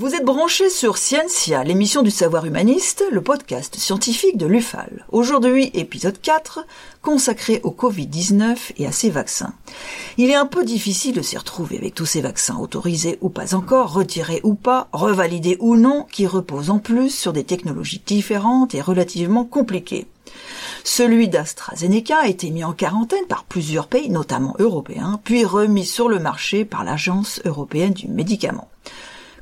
Vous êtes branché sur Scientia, l'émission du savoir humaniste, le podcast scientifique de l'UFAL. Aujourd'hui, épisode 4, consacré au Covid-19 et à ses vaccins. Il est un peu difficile de s'y retrouver avec tous ces vaccins, autorisés ou pas encore, retirés ou pas, revalidés ou non, qui reposent en plus sur des technologies différentes et relativement compliquées. Celui d'AstraZeneca a été mis en quarantaine par plusieurs pays, notamment européens, puis remis sur le marché par l'Agence européenne du médicament.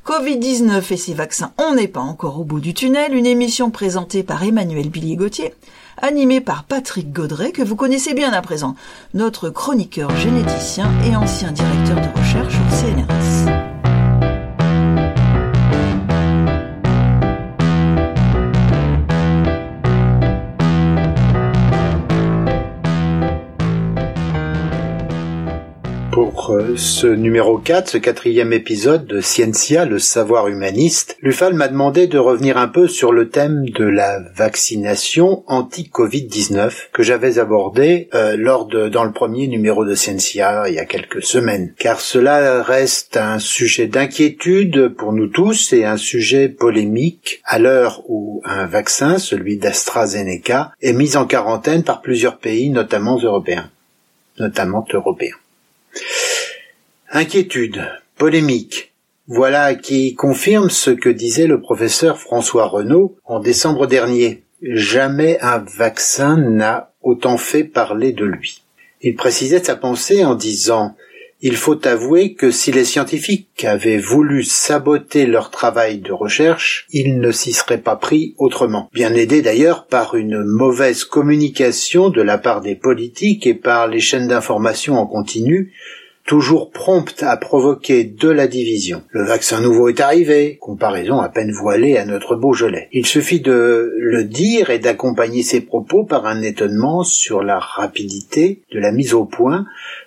Covid-19 et ses vaccins, on n'est pas encore au bout du tunnel, une émission présentée par Emmanuel Billy-Gauthier, animée par Patrick Gaudret, que vous connaissez bien à présent, notre chroniqueur généticien et ancien directeur de recherche au CNRS. Ce numéro 4, ce quatrième épisode de Scientia, le savoir humaniste, Lufal m'a demandé de revenir un peu sur le thème de la vaccination anti-Covid-19 que j'avais abordé euh, lors de, dans le premier numéro de Scientia il y a quelques semaines. Car cela reste un sujet d'inquiétude pour nous tous et un sujet polémique à l'heure où un vaccin, celui d'AstraZeneca, est mis en quarantaine par plusieurs pays, notamment européens. Notamment européens. Inquiétude, polémique, voilà qui confirme ce que disait le professeur François Renaud en décembre dernier. Jamais un vaccin n'a autant fait parler de lui. Il précisait sa pensée en disant il faut avouer que si les scientifiques avaient voulu saboter leur travail de recherche, ils ne s'y seraient pas pris autrement. Bien aidés d'ailleurs par une mauvaise communication de la part des politiques et par les chaînes d'information en continu, toujours prompte à provoquer de la division. Le vaccin nouveau est arrivé, comparaison à peine voilée à notre Beaujolais. Il suffit de le dire et d'accompagner ses propos par un étonnement sur la rapidité de la mise au point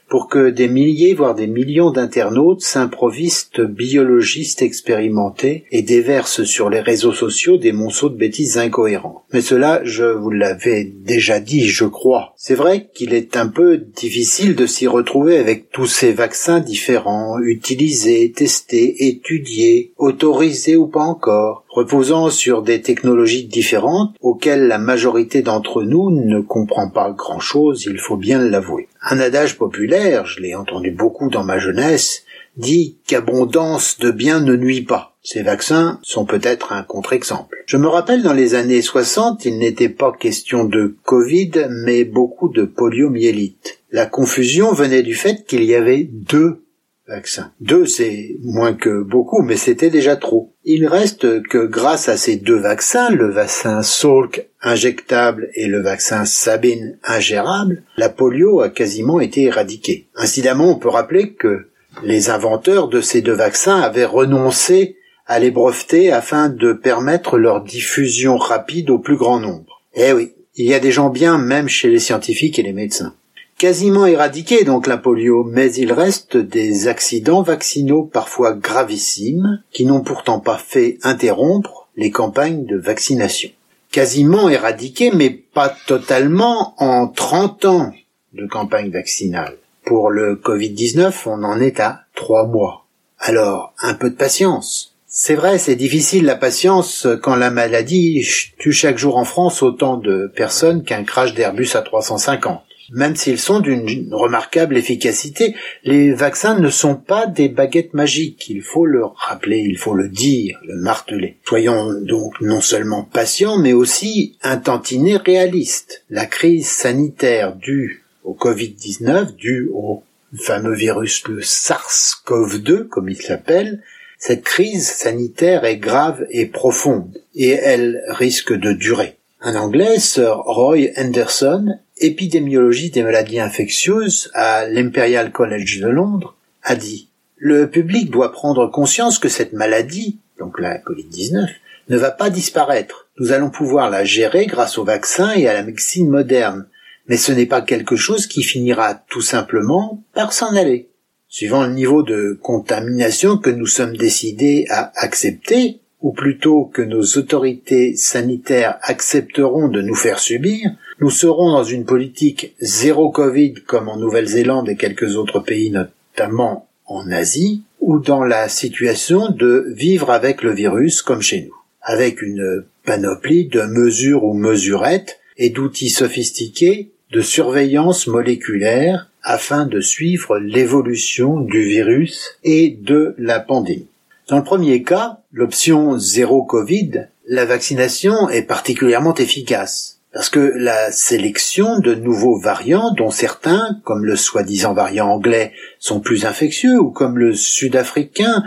pour que des milliers, voire des millions d'internautes s'improvisent biologistes expérimentés et déversent sur les réseaux sociaux des monceaux de bêtises incohérents. Mais cela, je vous l'avais déjà dit, je crois. C'est vrai qu'il est un peu difficile de s'y retrouver avec tous ces vaccins différents, utilisés, testés, étudiés, autorisés ou pas encore, reposant sur des technologies différentes auxquelles la majorité d'entre nous ne comprend pas grand-chose, il faut bien l'avouer. Un adage populaire, je l'ai entendu beaucoup dans ma jeunesse, dit qu'abondance de biens ne nuit pas. Ces vaccins sont peut-être un contre-exemple. Je me rappelle dans les années 60, il n'était pas question de Covid, mais beaucoup de poliomyélite. La confusion venait du fait qu'il y avait deux Deux, c'est moins que beaucoup, mais c'était déjà trop. Il reste que grâce à ces deux vaccins, le vaccin Salk injectable et le vaccin Sabine ingérable, la polio a quasiment été éradiquée. Incidemment, on peut rappeler que les inventeurs de ces deux vaccins avaient renoncé à les breveter afin de permettre leur diffusion rapide au plus grand nombre. Eh oui, il y a des gens bien même chez les scientifiques et les médecins quasiment éradiqué donc la polio, mais il reste des accidents vaccinaux parfois gravissimes qui n'ont pourtant pas fait interrompre les campagnes de vaccination. Quasiment éradiqué, mais pas totalement en 30 ans de campagne vaccinale. Pour le Covid-19, on en est à 3 mois. Alors, un peu de patience. C'est vrai, c'est difficile la patience quand la maladie tue chaque jour en France autant de personnes qu'un crash d'Airbus à 350 même s'ils sont d'une remarquable efficacité, les vaccins ne sont pas des baguettes magiques. Il faut le rappeler, il faut le dire, le marteler. Soyons donc non seulement patients, mais aussi intantinés réalistes. La crise sanitaire due au Covid-19, due au fameux virus le SARS-CoV-2, comme il s'appelle, cette crise sanitaire est grave et profonde, et elle risque de durer. Un Anglais, Sir Roy Anderson, épidémiologiste des maladies infectieuses à l'Imperial College de Londres, a dit Le public doit prendre conscience que cette maladie, donc la Covid-19, ne va pas disparaître. Nous allons pouvoir la gérer grâce aux vaccins et à la médecine moderne, mais ce n'est pas quelque chose qui finira tout simplement par s'en aller. Suivant le niveau de contamination que nous sommes décidés à accepter, ou plutôt que nos autorités sanitaires accepteront de nous faire subir, nous serons dans une politique zéro Covid comme en Nouvelle-Zélande et quelques autres pays, notamment en Asie, ou dans la situation de vivre avec le virus comme chez nous, avec une panoplie de mesures ou mesurettes et d'outils sophistiqués de surveillance moléculaire afin de suivre l'évolution du virus et de la pandémie. Dans le premier cas, l'option zéro Covid, la vaccination est particulièrement efficace. Parce que la sélection de nouveaux variants, dont certains, comme le soi-disant variant anglais, sont plus infectieux, ou comme le sud-africain,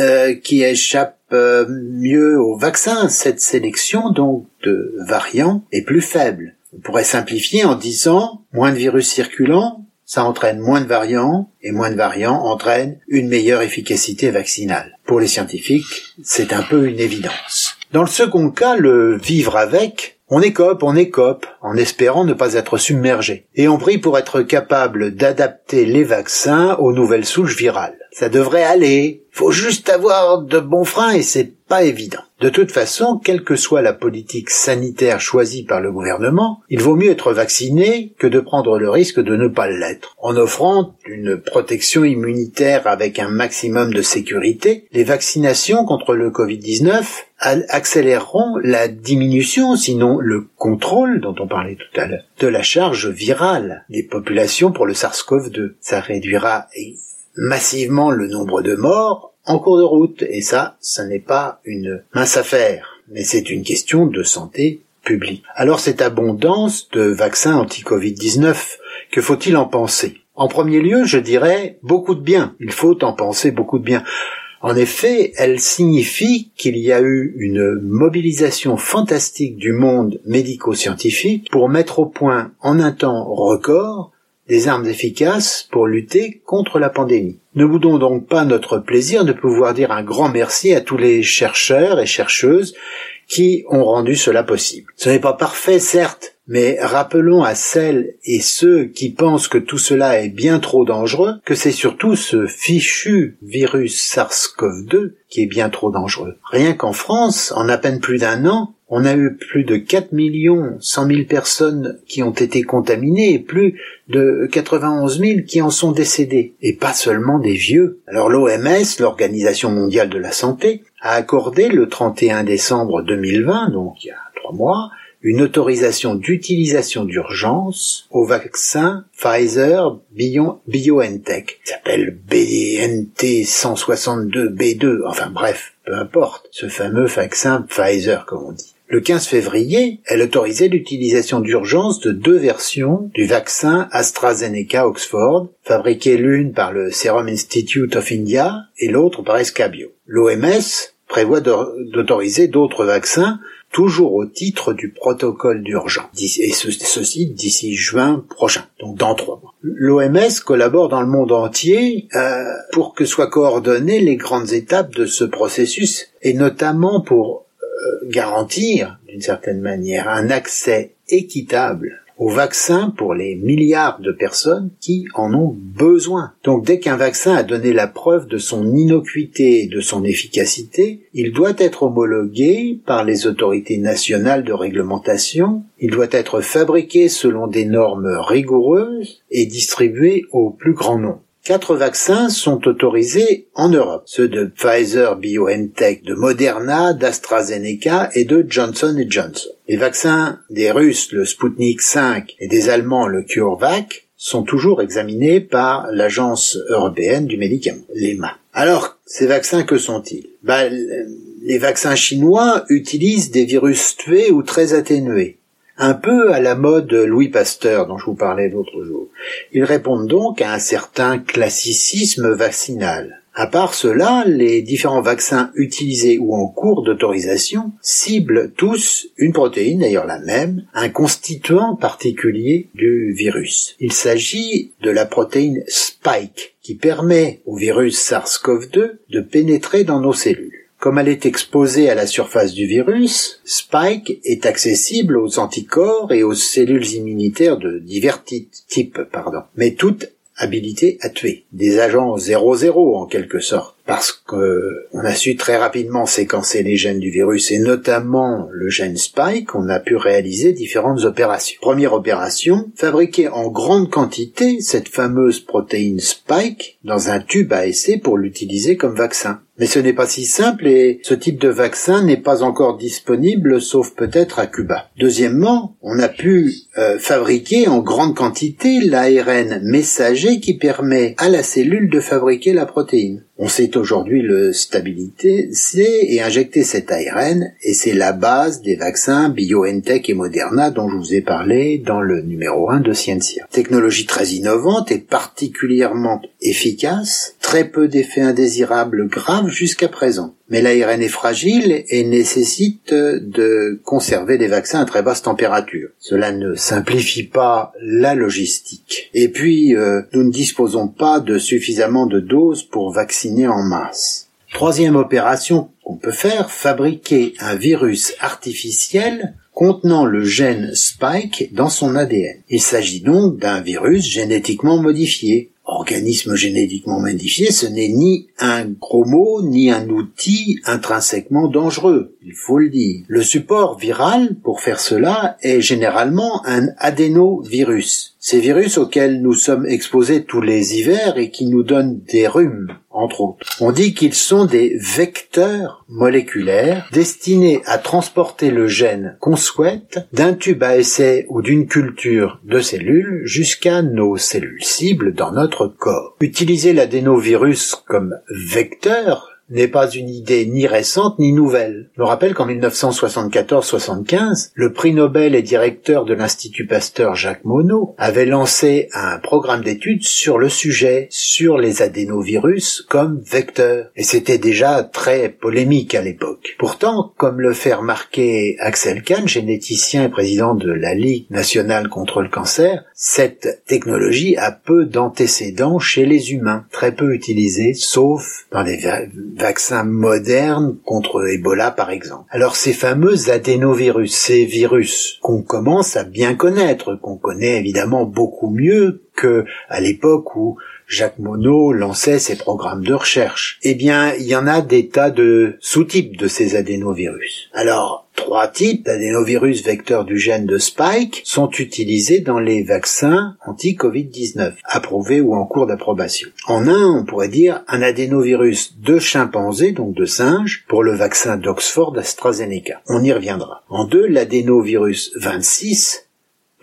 euh, qui échappe euh, mieux au vaccin, cette sélection donc de variants est plus faible. On pourrait simplifier en disant moins de virus circulant, ça entraîne moins de variants, et moins de variants entraîne une meilleure efficacité vaccinale. Pour les scientifiques, c'est un peu une évidence. Dans le second cas, le vivre avec on écope, on écope, en espérant ne pas être submergé. Et on prie pour être capable d'adapter les vaccins aux nouvelles souches virales. Ça devrait aller. Faut juste avoir de bons freins et c'est pas évident. De toute façon, quelle que soit la politique sanitaire choisie par le gouvernement, il vaut mieux être vacciné que de prendre le risque de ne pas l'être. En offrant une protection immunitaire avec un maximum de sécurité, les vaccinations contre le Covid-19 accéléreront la diminution, sinon le contrôle dont on parlait tout à l'heure, de la charge virale des populations pour le SARS-CoV-2. Ça réduira massivement le nombre de morts en cours de route. Et ça, ça n'est pas une mince affaire, mais c'est une question de santé publique. Alors cette abondance de vaccins anti-Covid-19, que faut-il en penser? En premier lieu, je dirais beaucoup de bien. Il faut en penser beaucoup de bien. En effet, elle signifie qu'il y a eu une mobilisation fantastique du monde médico-scientifique pour mettre au point en un temps record des armes efficaces pour lutter contre la pandémie. Ne boudons donc pas notre plaisir de pouvoir dire un grand merci à tous les chercheurs et chercheuses qui ont rendu cela possible. Ce n'est pas parfait, certes, mais rappelons à celles et ceux qui pensent que tout cela est bien trop dangereux que c'est surtout ce fichu virus SARS-CoV-2 qui est bien trop dangereux. Rien qu'en France, en à peine plus d'un an, on a eu plus de 4 millions 100 000 personnes qui ont été contaminées et plus de 91 000 qui en sont décédés. Et pas seulement des vieux. Alors l'OMS, l'Organisation mondiale de la santé, a accordé le 31 décembre 2020, donc il y a trois mois, une autorisation d'utilisation d'urgence au vaccin Pfizer BioNTech. Il s'appelle BNT 162B2, enfin bref, peu importe, ce fameux vaccin Pfizer comme on dit. Le 15 février, elle autorisait l'utilisation d'urgence de deux versions du vaccin AstraZeneca Oxford, fabriquées l'une par le Serum Institute of India et l'autre par Escabio. L'OMS prévoit d'autoriser d'autres vaccins toujours au titre du protocole d'urgence, et ceci d'ici juin prochain, donc dans trois mois. L'OMS collabore dans le monde entier euh, pour que soient coordonnées les grandes étapes de ce processus, et notamment pour garantir, d'une certaine manière, un accès équitable au vaccin pour les milliards de personnes qui en ont besoin. Donc dès qu'un vaccin a donné la preuve de son innocuité et de son efficacité, il doit être homologué par les autorités nationales de réglementation, il doit être fabriqué selon des normes rigoureuses et distribué au plus grand nombre. Quatre vaccins sont autorisés en Europe, ceux de Pfizer BioNTech, de Moderna, d'AstraZeneca et de Johnson Johnson. Les vaccins des Russes, le Sputnik 5, et des Allemands, le CureVac, sont toujours examinés par l'Agence européenne du médicament, l'EMA. Alors, ces vaccins, que sont-ils? Bah, Les vaccins chinois utilisent des virus tués ou très atténués un peu à la mode Louis Pasteur dont je vous parlais l'autre jour. Ils répondent donc à un certain classicisme vaccinal. À part cela, les différents vaccins utilisés ou en cours d'autorisation ciblent tous une protéine, d'ailleurs la même, un constituant particulier du virus. Il s'agit de la protéine Spike, qui permet au virus SARS-CoV-2 de pénétrer dans nos cellules. Comme elle est exposée à la surface du virus, Spike est accessible aux anticorps et aux cellules immunitaires de divers types, pardon, mais toutes habilitées à tuer. Des agents 0-0 en quelque sorte. parce qu'on a su très rapidement séquencer les gènes du virus et notamment le gène Spike, on a pu réaliser différentes opérations. Première opération, fabriquer en grande quantité cette fameuse protéine Spike dans un tube à essai pour l'utiliser comme vaccin. Mais ce n'est pas si simple et ce type de vaccin n'est pas encore disponible sauf peut-être à Cuba. Deuxièmement, on a pu euh, fabriquer en grande quantité l'ARN messager qui permet à la cellule de fabriquer la protéine. On sait aujourd'hui le stabilité et injecter cet ARN et c'est la base des vaccins BioNTech et Moderna dont je vous ai parlé dans le numéro 1 de Scientia. Technologie très innovante et particulièrement efficace, très peu d'effets indésirables graves jusqu'à présent. Mais l'ARN est fragile et nécessite de conserver des vaccins à très basse température. Cela ne simplifie pas la logistique. Et puis, euh, nous ne disposons pas de suffisamment de doses pour vacciner en masse. Troisième opération qu'on peut faire, fabriquer un virus artificiel contenant le gène Spike dans son ADN. Il s'agit donc d'un virus génétiquement modifié, organisme génétiquement modifié, ce n'est ni un gros mot, ni un outil intrinsèquement dangereux, il faut le dire. Le support viral pour faire cela est généralement un adénovirus. Ces virus auxquels nous sommes exposés tous les hivers et qui nous donnent des rhumes, entre autres. On dit qu'ils sont des vecteurs moléculaires destinés à transporter le gène souhaite d'un tube à essai ou d'une culture de cellules jusqu'à nos cellules cibles dans notre corps. Utiliser l'adénovirus comme vecteur n'est pas une idée ni récente ni nouvelle. Je rappelle qu'en 1974-75, le prix Nobel et directeur de l'Institut Pasteur Jacques Monod avait lancé un programme d'études sur le sujet, sur les adénovirus comme vecteurs. Et c'était déjà très polémique à l'époque. Pourtant, comme le fait remarquer Axel Kahn, généticien et président de la Ligue nationale contre le cancer, cette technologie a peu d'antécédents chez les humains, très peu utilisée, sauf dans les vaccins modernes contre Ebola par exemple. Alors ces fameux adénovirus, ces virus qu'on commence à bien connaître, qu'on connaît évidemment beaucoup mieux que à l'époque où Jacques Monod lançait ses programmes de recherche. Eh bien, il y en a des tas de sous-types de ces adénovirus. Alors, trois types d'adénovirus vecteurs du gène de Spike sont utilisés dans les vaccins anti-Covid-19, approuvés ou en cours d'approbation. En un, on pourrait dire un adénovirus de chimpanzé, donc de singe, pour le vaccin d'Oxford AstraZeneca. On y reviendra. En deux, l'adénovirus 26,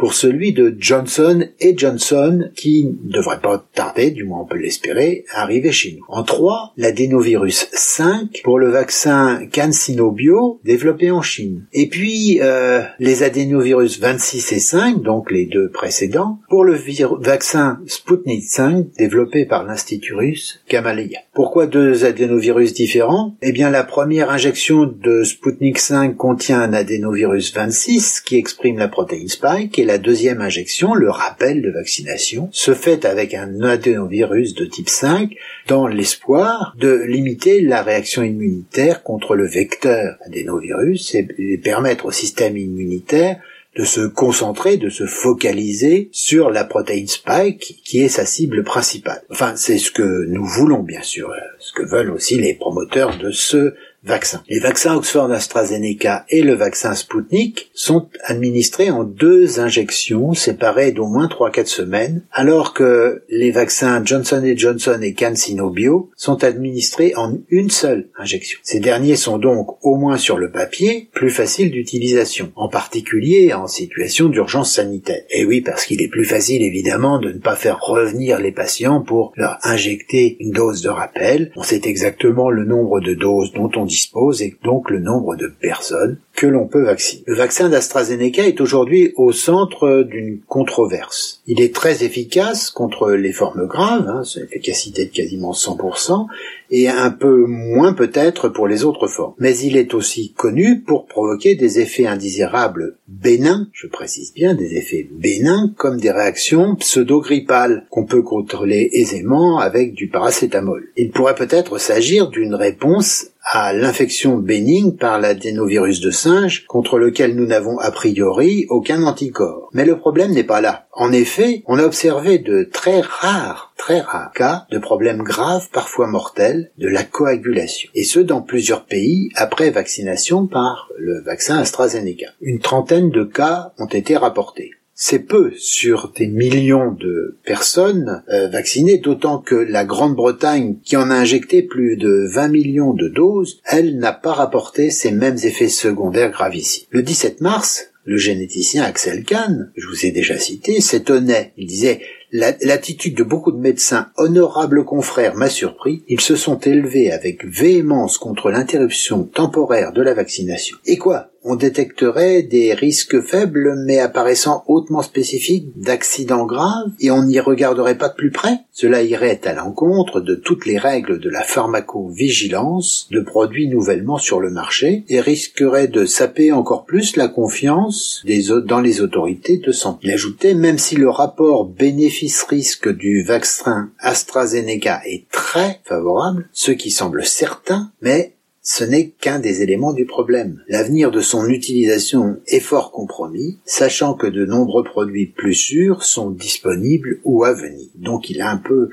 pour celui de Johnson et Johnson qui ne devrait pas tarder, du moins on peut l'espérer, à arriver chez nous. En 3, l'adénovirus 5 pour le vaccin CanSino Bio développé en Chine. Et puis euh, les adénovirus 26 et 5, donc les deux précédents, pour le vaccin Sputnik 5 développé par l'Institut russe Gamaleya. Pourquoi deux adénovirus différents? Eh bien la première injection de Sputnik 5 contient un adénovirus 26 qui exprime la protéine Spike et la deuxième injection, le rappel de vaccination, se fait avec un adénovirus de type 5 dans l'espoir de limiter la réaction immunitaire contre le vecteur adénovirus et permettre au système immunitaire de se concentrer, de se focaliser sur la protéine spike qui est sa cible principale. Enfin, c'est ce que nous voulons bien sûr, ce que veulent aussi les promoteurs de ce vaccins. Les vaccins Oxford AstraZeneca et le vaccin Sputnik sont administrés en deux injections séparées d'au moins 3-4 semaines, alors que les vaccins Johnson Johnson et CanSino Bio sont administrés en une seule injection. Ces derniers sont donc, au moins sur le papier, plus faciles d'utilisation, en particulier en situation d'urgence sanitaire. Et oui, parce qu'il est plus facile évidemment de ne pas faire revenir les patients pour leur injecter une dose de rappel. On sait exactement le nombre de doses dont on dispose et donc le nombre de personnes que l'on peut vacciner. Le vaccin d'AstraZeneca est aujourd'hui au centre d'une controverse. Il est très efficace contre les formes graves, hein, une efficacité de quasiment 100%, et un peu moins peut-être pour les autres formes. Mais il est aussi connu pour provoquer des effets indésirables bénins, je précise bien des effets bénins, comme des réactions pseudo-grippales qu'on peut contrôler aisément avec du paracétamol. Il pourrait peut-être s'agir d'une réponse à l'infection bénigne par l'adénovirus de singe contre lequel nous n'avons a priori aucun anticorps. Mais le problème n'est pas là. En effet, on a observé de très rares, très rares cas de problèmes graves, parfois mortels, de la coagulation. Et ce, dans plusieurs pays après vaccination par le vaccin AstraZeneca. Une trentaine de cas ont été rapportés c'est peu sur des millions de personnes euh, vaccinées, d'autant que la Grande-Bretagne, qui en a injecté plus de 20 millions de doses, elle n'a pas rapporté ces mêmes effets secondaires gravissimes. Le 17 mars, le généticien Axel Kahn, je vous ai déjà cité, s'étonnait. Il disait L'attitude de beaucoup de médecins, honorables confrères, m'a surpris. Ils se sont élevés avec véhémence contre l'interruption temporaire de la vaccination. Et quoi? On détecterait des risques faibles mais apparaissant hautement spécifiques d'accidents graves et on n'y regarderait pas de plus près. Cela irait à l'encontre de toutes les règles de la pharmacovigilance de produits nouvellement sur le marché et risquerait de saper encore plus la confiance des, dans les autorités de santé. Il ajoutait même si le rapport bénéfice-risque du vaccin AstraZeneca est très favorable, ce qui semble certain, mais ce n'est qu'un des éléments du problème. L'avenir de son utilisation est fort compromis, sachant que de nombreux produits plus sûrs sont disponibles ou à venir. Donc il a un peu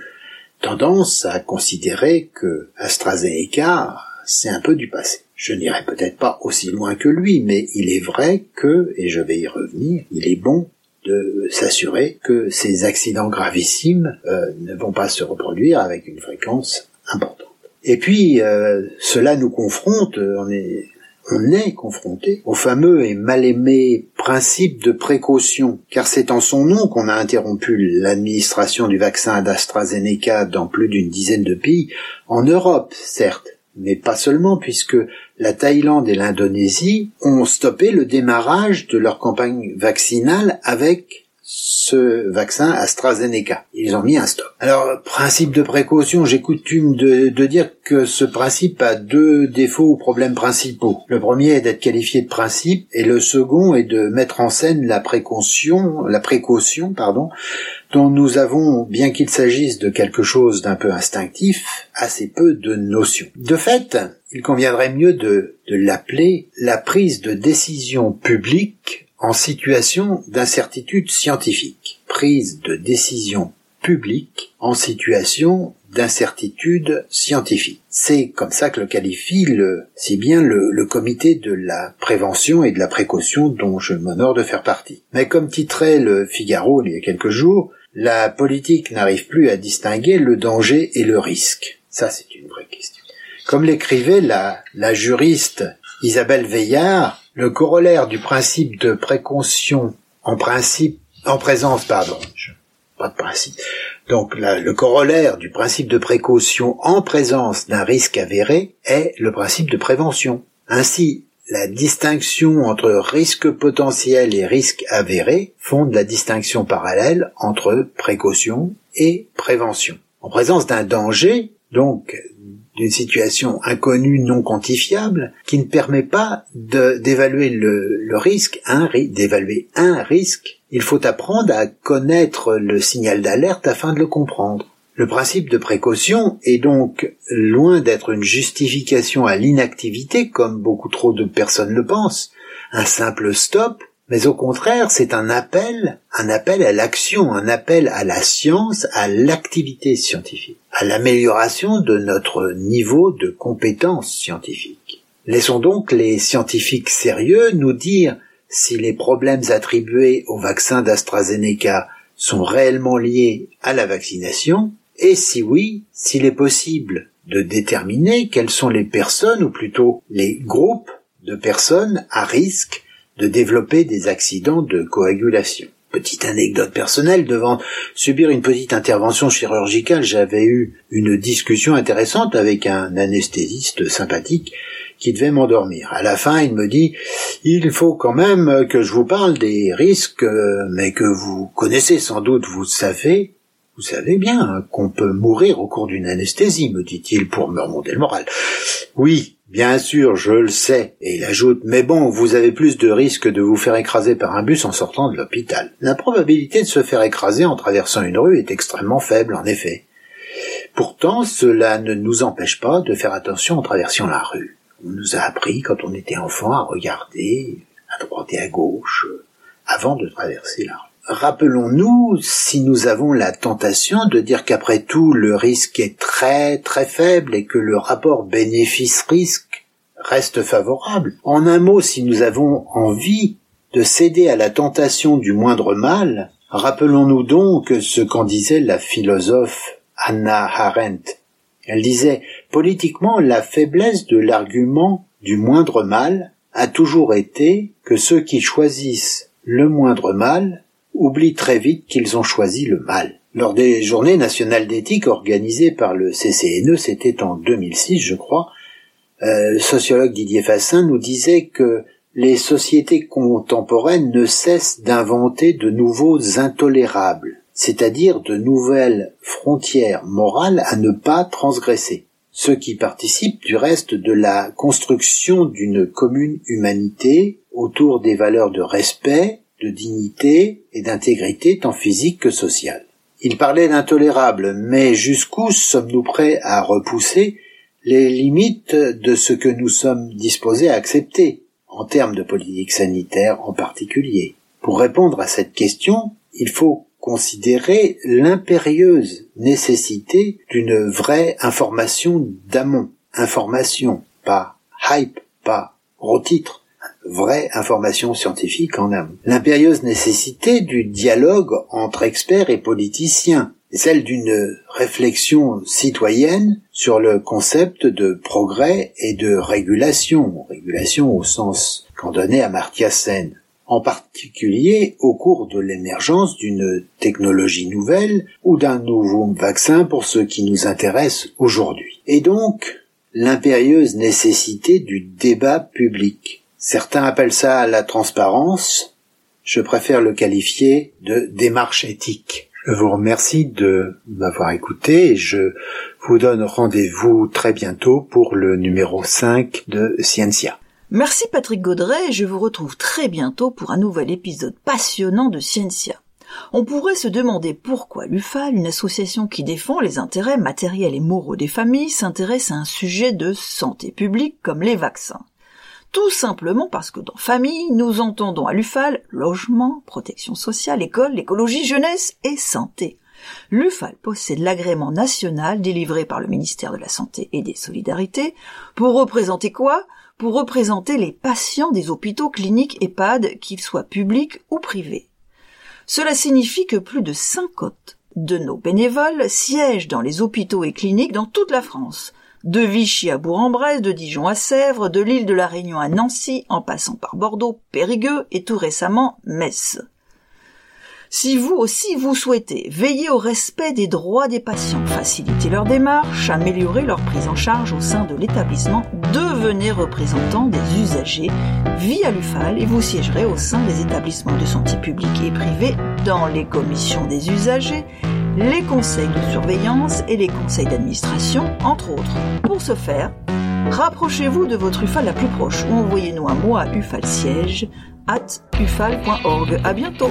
tendance à considérer que AstraZeneca, c'est un peu du passé. Je n'irai peut-être pas aussi loin que lui, mais il est vrai que, et je vais y revenir, il est bon de s'assurer que ces accidents gravissimes euh, ne vont pas se reproduire avec une fréquence importante. Et puis, euh, cela nous confronte, euh, on est, on est confronté au fameux et mal aimé principe de précaution, car c'est en son nom qu'on a interrompu l'administration du vaccin d'AstraZeneca dans plus d'une dizaine de pays, en Europe, certes, mais pas seulement, puisque la Thaïlande et l'Indonésie ont stoppé le démarrage de leur campagne vaccinale avec ce vaccin AstraZeneca. Ils ont mis un stop. Alors, principe de précaution, j'ai coutume de, dire que ce principe a deux défauts ou problèmes principaux. Le premier est d'être qualifié de principe et le second est de mettre en scène la précaution, la précaution, pardon, dont nous avons, bien qu'il s'agisse de quelque chose d'un peu instinctif, assez peu de notions. De fait, il conviendrait mieux de l'appeler la prise de décision publique en situation d'incertitude scientifique, prise de décision publique en situation d'incertitude scientifique. C'est comme ça que le qualifie le, si bien le, le, comité de la prévention et de la précaution dont je m'honore de faire partie. Mais comme titrait le Figaro il y a quelques jours, la politique n'arrive plus à distinguer le danger et le risque. Ça, c'est une vraie question. Comme l'écrivait la, la juriste Isabelle Veillard, le corollaire du principe de précaution en présence, pardon, pas de principe. Donc le corollaire du principe de précaution en présence d'un risque avéré est le principe de prévention. Ainsi, la distinction entre risque potentiel et risque avéré fonde la distinction parallèle entre précaution et prévention. En présence d'un danger, donc d'une situation inconnue non quantifiable qui ne permet pas d'évaluer le, risque, d'évaluer un risque. Il faut apprendre à connaître le signal d'alerte afin de le comprendre. Le principe de précaution est donc loin d'être une justification à l'inactivité comme beaucoup trop de personnes le pensent. Un simple stop mais au contraire, c'est un appel, un appel à l'action, un appel à la science, à l'activité scientifique, à l'amélioration de notre niveau de compétence scientifique. Laissons donc les scientifiques sérieux nous dire si les problèmes attribués au vaccin d'AstraZeneca sont réellement liés à la vaccination, et si oui, s'il est possible de déterminer quelles sont les personnes, ou plutôt les groupes de personnes à risque de développer des accidents de coagulation. Petite anecdote personnelle, devant subir une petite intervention chirurgicale, j'avais eu une discussion intéressante avec un anesthésiste sympathique qui devait m'endormir. À la fin, il me dit il faut quand même que je vous parle des risques, mais que vous connaissez sans doute, vous savez, vous savez bien qu'on peut mourir au cours d'une anesthésie, me dit-il pour me remonter le moral. Oui, Bien sûr, je le sais. Et il ajoute, mais bon, vous avez plus de risques de vous faire écraser par un bus en sortant de l'hôpital. La probabilité de se faire écraser en traversant une rue est extrêmement faible, en effet. Pourtant, cela ne nous empêche pas de faire attention en traversant la rue. On nous a appris quand on était enfant à regarder à droite et à gauche avant de traverser la rue. Rappelons-nous, si nous avons la tentation de dire qu'après tout le risque est très très faible et que le rapport bénéfice-risque reste favorable. En un mot, si nous avons envie de céder à la tentation du moindre mal, rappelons-nous donc ce qu'en disait la philosophe Anna Arendt. Elle disait Politiquement, la faiblesse de l'argument du moindre mal a toujours été que ceux qui choisissent le moindre mal oublient très vite qu'ils ont choisi le mal. Lors des journées nationales d'éthique organisées par le CCNE, c'était en 2006 je crois, euh, le sociologue Didier Fassin nous disait que les sociétés contemporaines ne cessent d'inventer de nouveaux intolérables, c'est-à-dire de nouvelles frontières morales à ne pas transgresser, ce qui participe du reste de la construction d'une commune humanité autour des valeurs de respect, de dignité et d'intégrité tant physique que sociale. Il parlait d'intolérable, mais jusqu'où sommes-nous prêts à repousser les limites de ce que nous sommes disposés à accepter, en termes de politique sanitaire en particulier? Pour répondre à cette question, il faut considérer l'impérieuse nécessité d'une vraie information d'amont. Information, pas hype, pas gros vraie information scientifique en amont. L'impérieuse nécessité du dialogue entre experts et politiciens, celle d'une réflexion citoyenne sur le concept de progrès et de régulation, régulation au sens qu'en donnait Amartya Sen, en particulier au cours de l'émergence d'une technologie nouvelle ou d'un nouveau vaccin pour ce qui nous intéresse aujourd'hui. Et donc, l'impérieuse nécessité du débat public. Certains appellent ça la transparence, je préfère le qualifier de démarche éthique. Je vous remercie de m'avoir écouté et je vous donne rendez-vous très bientôt pour le numéro 5 de Scientia. Merci Patrick Gaudret et je vous retrouve très bientôt pour un nouvel épisode passionnant de Scientia. On pourrait se demander pourquoi l'UFAL, une association qui défend les intérêts matériels et moraux des familles, s'intéresse à un sujet de santé publique comme les vaccins. Tout simplement parce que dans famille, nous entendons à l'UFAL logement, protection sociale, école, écologie, jeunesse et santé. L'UFAL possède l'agrément national délivré par le ministère de la Santé et des Solidarités pour représenter quoi? Pour représenter les patients des hôpitaux cliniques EHPAD, qu'ils soient publics ou privés. Cela signifie que plus de 50 de nos bénévoles siègent dans les hôpitaux et cliniques dans toute la France, de Vichy à Bourg-en-Bresse, de Dijon à Sèvres, de l'île de la Réunion à Nancy, en passant par Bordeaux, Périgueux et tout récemment Metz. Si vous aussi vous souhaitez veiller au respect des droits des patients, faciliter leur démarche, améliorer leur prise en charge au sein de l'établissement, devenez représentant des usagers via l'UFAL et vous siégerez au sein des établissements de santé publique et privés dans les commissions des usagers, les conseils de surveillance et les conseils d'administration, entre autres. Pour ce faire, rapprochez-vous de votre UFAL la plus proche ou envoyez-nous un mot à ufalsiège at ufal.org. À bientôt!